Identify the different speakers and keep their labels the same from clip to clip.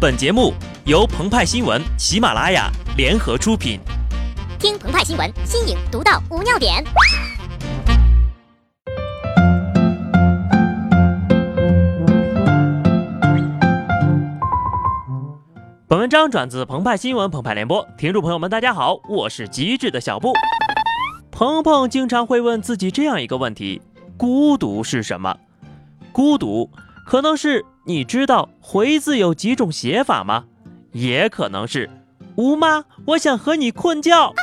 Speaker 1: 本节目由澎湃新闻、喜马拉雅联合出品。
Speaker 2: 听澎湃新闻，新颖独到，无尿点。
Speaker 1: 本文章转自澎湃新闻《澎湃联播，听众朋友们，大家好，我是机智的小布。鹏鹏经常会问自己这样一个问题：孤独是什么？孤独可能是。你知道“回”字有几种写法吗？也可能是“吴妈，我想和你困觉”。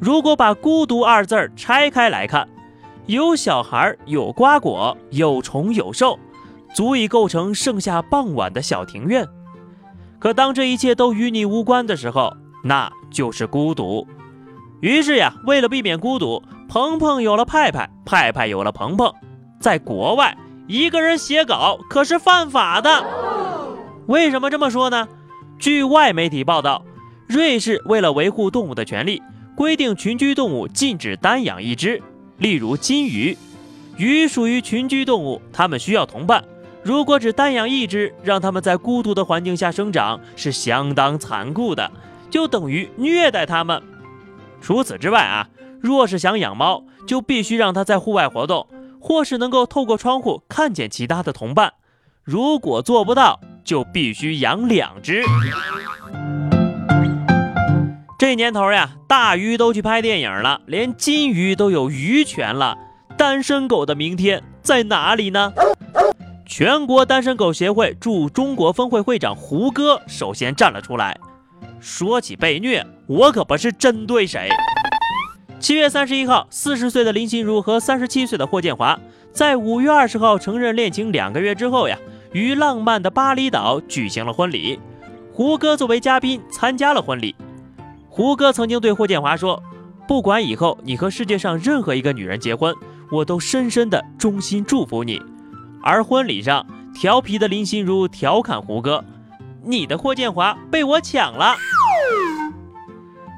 Speaker 1: 如果把“孤独”二字拆开来看，有小孩，有瓜果，有虫有兽，足以构成盛夏傍晚的小庭院。可当这一切都与你无关的时候，那就是孤独。于是呀，为了避免孤独，鹏鹏有了派派，派派有了鹏鹏，在国外。一个人写稿可是犯法的。为什么这么说呢？据外媒体报道，瑞士为了维护动物的权利，规定群居动物禁止单养一只。例如金鱼，鱼属于群居动物，它们需要同伴。如果只单养一只，让它们在孤独的环境下生长，是相当残酷的，就等于虐待它们。除此之外啊，若是想养猫，就必须让它在户外活动。或是能够透过窗户看见其他的同伴，如果做不到，就必须养两只。这年头呀，大鱼都去拍电影了，连金鱼都有鱼权了。单身狗的明天在哪里呢？全国单身狗协会驻中国分会会长胡歌首先站了出来，说起被虐，我可不是针对谁。七月三十一号，四十岁的林心如和三十七岁的霍建华在五月二十号承认恋情两个月之后呀，于浪漫的巴厘岛举行了婚礼。胡歌作为嘉宾参加了婚礼。胡歌曾经对霍建华说：“不管以后你和世界上任何一个女人结婚，我都深深的衷心祝福你。”而婚礼上，调皮的林心如调侃胡歌：“你的霍建华被我抢了。”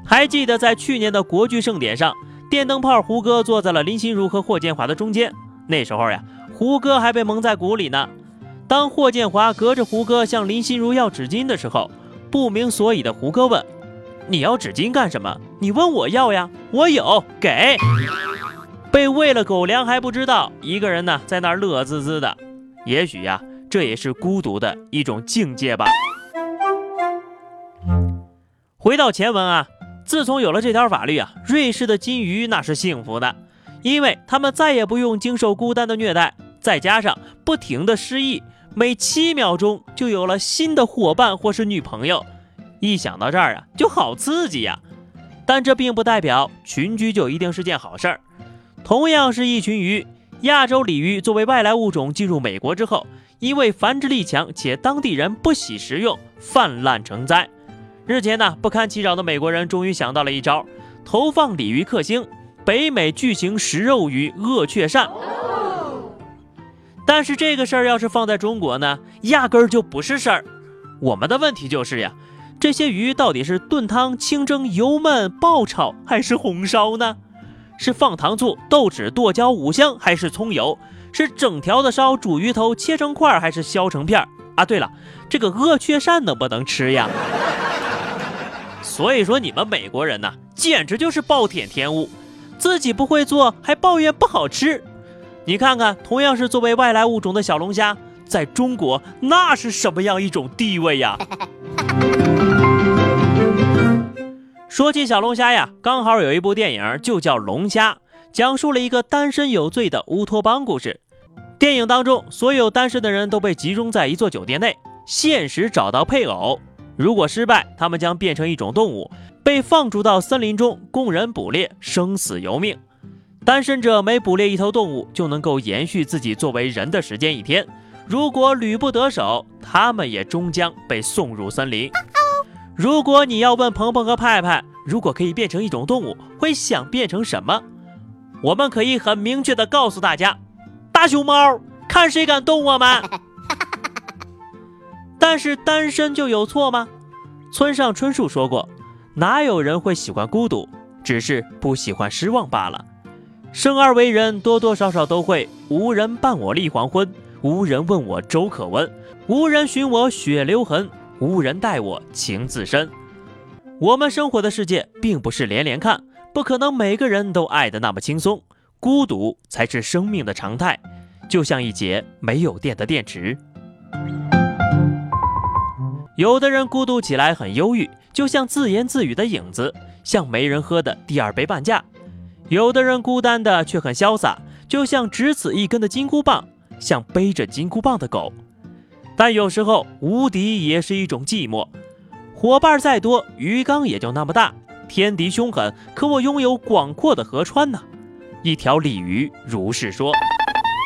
Speaker 1: 还记得在去年的国剧盛典上，电灯泡胡歌坐在了林心如和霍建华的中间。那时候呀，胡歌还被蒙在鼓里呢。当霍建华隔着胡歌向林心如要纸巾的时候，不明所以的胡歌问：“你要纸巾干什么？你问我要呀，我有，给。”被喂了狗粮还不知道，一个人呢在那儿乐滋滋的。也许呀，这也是孤独的一种境界吧。回到前文啊。自从有了这条法律啊，瑞士的金鱼那是幸福的，因为他们再也不用经受孤单的虐待，再加上不停的失忆，每七秒钟就有了新的伙伴或是女朋友。一想到这儿啊，就好刺激呀！但这并不代表群居就一定是件好事儿。同样是一群鱼，亚洲鲤鱼作为外来物种进入美国之后，因为繁殖力强且当地人不喜食用，泛滥成灾。日前呢，不堪其扰的美国人终于想到了一招，投放鲤鱼克星——北美巨型食肉鱼鳄雀鳝。但是这个事儿要是放在中国呢，压根儿就不是事儿。我们的问题就是呀，这些鱼到底是炖汤、清蒸、油焖、爆炒还是红烧呢？是放糖醋、豆豉、剁椒、五香还是葱油？是整条的烧、煮鱼头、切成块儿还是削成片儿？啊，对了，这个鳄雀鳝能不能吃呀？所以说你们美国人呐，简直就是暴殄天物，自己不会做还抱怨不好吃。你看看，同样是作为外来物种的小龙虾，在中国那是什么样一种地位呀？说起小龙虾呀，刚好有一部电影就叫《龙虾》，讲述了一个单身有罪的乌托邦故事。电影当中，所有单身的人都被集中在一座酒店内，限时找到配偶。如果失败，他们将变成一种动物，被放逐到森林中供人捕猎，生死由命。单身者每捕猎一头动物，就能够延续自己作为人的时间一天。如果屡不得手，他们也终将被送入森林。如果你要问鹏鹏和派派，如果可以变成一种动物，会想变成什么？我们可以很明确的告诉大家：大熊猫，看谁敢动我们！但是单身就有错吗？村上春树说过：“哪有人会喜欢孤独，只是不喜欢失望罢了。”生而为人，多多少少都会无人伴我立黄昏，无人问我粥可温，无人寻我血流痕，无人待我情自深。我们生活的世界并不是连连看，不可能每个人都爱得那么轻松。孤独才是生命的常态，就像一节没有电的电池。有的人孤独起来很忧郁，就像自言自语的影子，像没人喝的第二杯半价；有的人孤单的却很潇洒，就像只此一根的金箍棒，像背着金箍棒的狗。但有时候无敌也是一种寂寞，伙伴再多，鱼缸也就那么大；天敌凶狠，可我拥有广阔的河川呢。一条鲤鱼如是说。